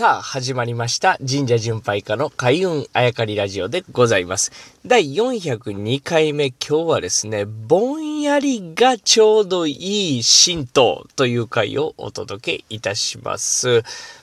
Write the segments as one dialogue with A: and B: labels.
A: さあ、始まりました。神社巡拝家の開運あやかりラジオでございます。第402回目、今日はですね、ぼんやりがちょうどいい神道という回をお届けいたします。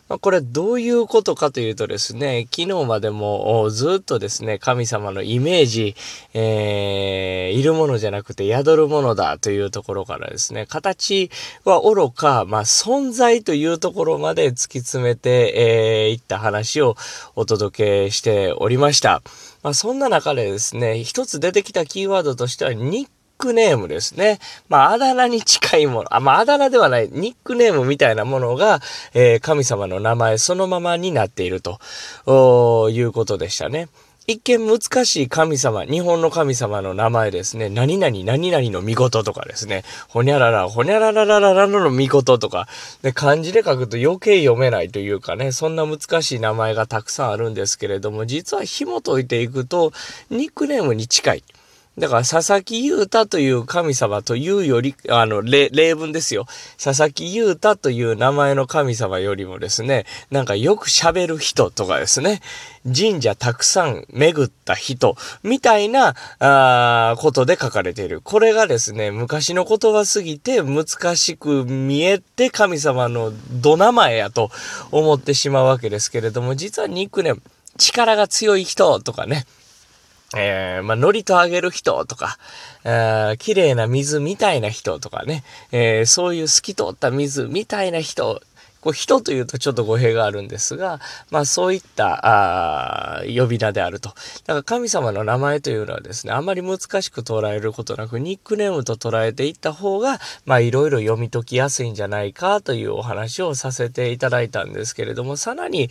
A: まあ、これどういうことかというとですね、昨日までもずっとですね、神様のイメージ、えー、いるものじゃなくて宿るものだというところからですね、形は愚か、まあ、存在というところまで突き詰めて、えー、いった話をお届けしておりました。まあ、そんな中でですね、一つ出てきたキーワードとしては、ニックネームですね。まあ、あだ名に近いもの。あ、まあ、あだ名ではない、ニックネームみたいなものが、えー、神様の名前そのままになっていると、いうことでしたね。一見難しい神様、日本の神様の名前ですね。何々何々の見事とかですね。ほにゃらら、ほにゃらららららの見事とか。で、漢字で書くと余計読めないというかね、そんな難しい名前がたくさんあるんですけれども、実は紐解いていくと、ニックネームに近い。だから、佐々木優太という神様というより、あの、例文ですよ。佐々木優太という名前の神様よりもですね、なんかよく喋る人とかですね、神社たくさん巡った人、みたいな、あことで書かれている。これがですね、昔の言葉すぎて難しく見えて神様のど名前やと思ってしまうわけですけれども、実はニックネーム、力が強い人とかね、えー、まあ、ノリとあげる人とか、えー、綺麗な水みたいな人とかね、えー、そういう透き通った水みたいな人、こう人というとちょっと語弊があるんですが、まあそういったあ呼び名であると。だから神様の名前というのはですね、あまり難しく捉えることなく、ニックネームと捉えていった方が、まあいろいろ読み解きやすいんじゃないかというお話をさせていただいたんですけれども、さらに、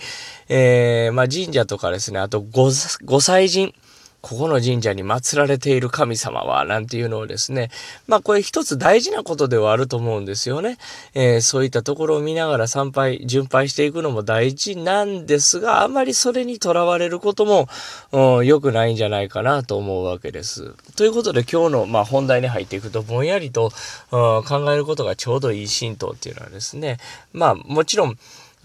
A: えー、まあ神社とかですね、あとご、ご祭神、ここの神社に祀られている神様は、なんていうのをですね、まあこれ一つ大事なことではあると思うんですよね。えー、そういったところを見ながら参拝、巡拝していくのも大事なんですが、あまりそれにとらわれることも、うん、良くないんじゃないかなと思うわけです。ということで今日の、まあ、本題に入っていくと、ぼんやりと、うん、考えることがちょうどいい神道っていうのはですね、まあもちろん、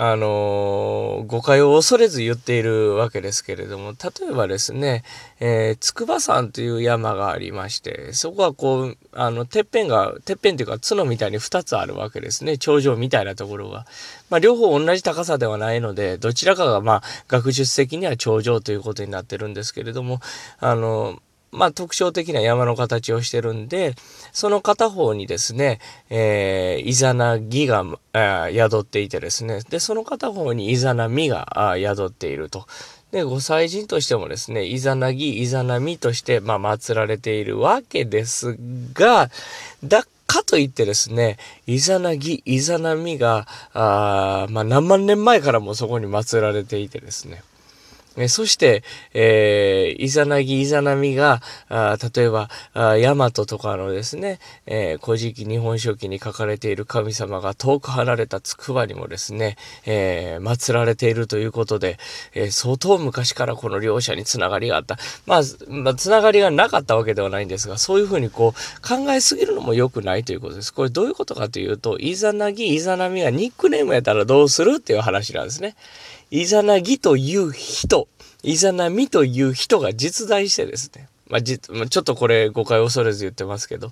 A: あの誤解を恐れず言っているわけですけれども、例えばですね、えー、筑波山という山がありまして、そこはこう、あの、てっぺんが、てっぺんというか角みたいに2つあるわけですね。頂上みたいなところが。まあ、両方同じ高さではないので、どちらかがまあ、学術的には頂上ということになってるんですけれども、あの、まあ、特徴的な山の形をしてるんで、その片方にですね、えー、イザナギが、え宿っていてですね、で、その片方にイザナミが宿っていると。で、ご祭神としてもですね、イザナギ、イザナミとして、まあ、祀られているわけですが、だかといってですね、イザナギ、イザナミが、あまあ、何万年前からもそこに祀られていてですね、えそして、えー、イザナギ、イザナミが、あ例えば、あヤマトとかのですね、えー、古事記日本書紀に書かれている神様が遠く離れた筑波にもですね、えー、祀られているということで、えー、相当昔からこの両者につながりがあった。まあ、まあ、つながりがなかったわけではないんですが、そういうふうにこう、考えすぎるのも良くないということです。これどういうことかというと、イザナギ、イザナミがニックネームやったらどうするっていう話なんですね。イザナギという人、イザナミという人が実在してですね、まあ、じちょっとこれ誤解を恐れず言ってますけど、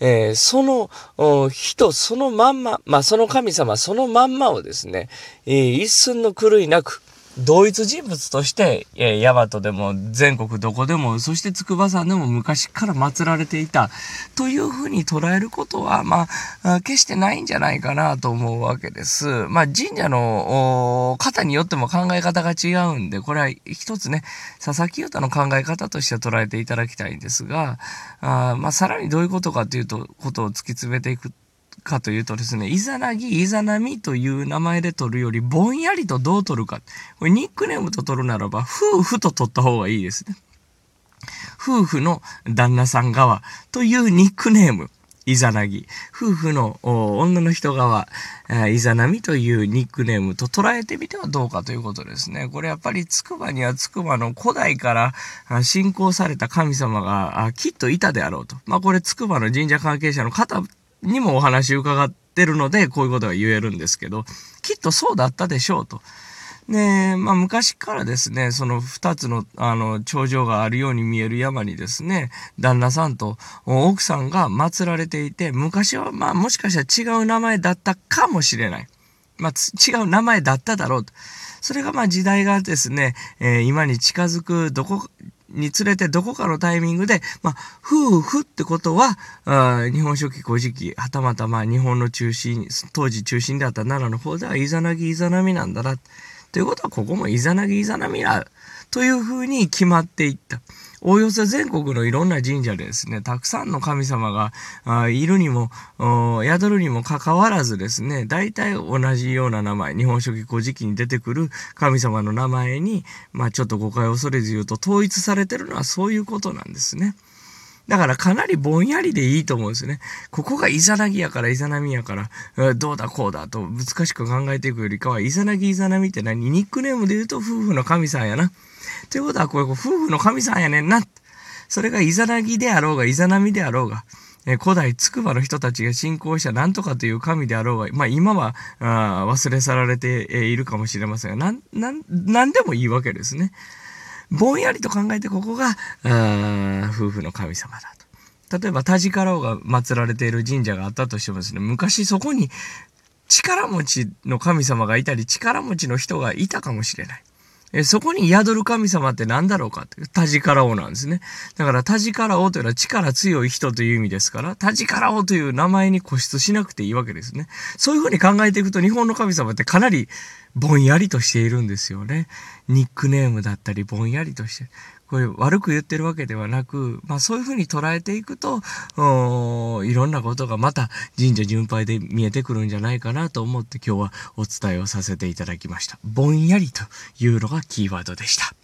A: えー、その人そのまんま、まあ、その神様そのまんまをですね、えー、一寸の狂いなく、同一人物として、えー、ヤマトでも全国どこでも、そして筑波山でも昔から祀られていたというふうに捉えることは、まあ、決してないんじゃないかなと思うわけです。まあ、神社の方によっても考え方が違うんで、これは一つね、佐々木優太の考え方として捉えていただきたいんですが、あまあ、さらにどういうことかというと、ことを突き詰めていくかというとですね、イザナギ、イザナミという名前で取るより、ぼんやりとどう取るか。これニックネームと取るならば、夫婦と取った方がいいですね。夫婦の旦那さん側というニックネーム。イザナギ。夫婦の女の人側、イザナミというニックネームと捉えてみてはどうかということですね。これやっぱりつくばにはつくばの古代から信仰された神様がきっといたであろうと。まあこれつくばの神社関係者の方にもお話伺ってるので、こういうことが言えるんですけど、きっとそうだったでしょうと。で、まあ昔からですね、その二つの、あの、頂上があるように見える山にですね、旦那さんと奥さんが祀られていて、昔はまあもしかしたら違う名前だったかもしれない。まあ、違う名前だっただろうと。それがまあ時代がですね、えー、今に近づくどこにつれてどこかのタイミングで、まあ、夫婦ってことは、あ日本書紀古事記、はたまたま日本の中心、当時中心であった奈良の方ではイザナギイザナミなんだな。ということはここもイザナギイザナミだ。というふうに決まっていった。おおよそ全国のいろんな神社でですね、たくさんの神様がいるにも、宿るにもかかわらずですね、大体同じような名前、日本書紀古事記に出てくる神様の名前に、まあちょっと誤解を恐れず言うと統一されてるのはそういうことなんですね。だからかなりぼんやりでいいと思うんですね。ここがイザナギやからイザナミやから、どうだこうだと難しく考えていくよりかは、イザナギイザナミって何？ニックネームで言うと夫婦の神さんやな。ということは、これ夫婦の神さんやねんな。それがイザナギであろうが、イザナミであろうが、古代筑波の人たちが信仰した何とかという神であろうが、まあ今はあ忘れ去られているかもしれませんが、なん、なん、なんでもいいわけですね。ぼんやりと考えてここが、夫婦の神様だと。例えば、田地からが祀られている神社があったとしてもですね、昔そこに力持ちの神様がいたり、力持ちの人がいたかもしれない。えそこに宿る神様って何だろうかって、タジカラ王なんですね。だからタジカラ王というのは力強い人という意味ですから、タジカラ王という名前に固執しなくていいわけですね。そういうふうに考えていくと日本の神様ってかなりぼんやりとしているんですよね。ニックネームだったりぼんやりとして。これ悪く言ってるわけではなく、まあそういうふうに捉えていくと、いろんなことがまた神社巡拝で見えてくるんじゃないかなと思って今日はお伝えをさせていただきました。ぼんやりというのがキーワードでした。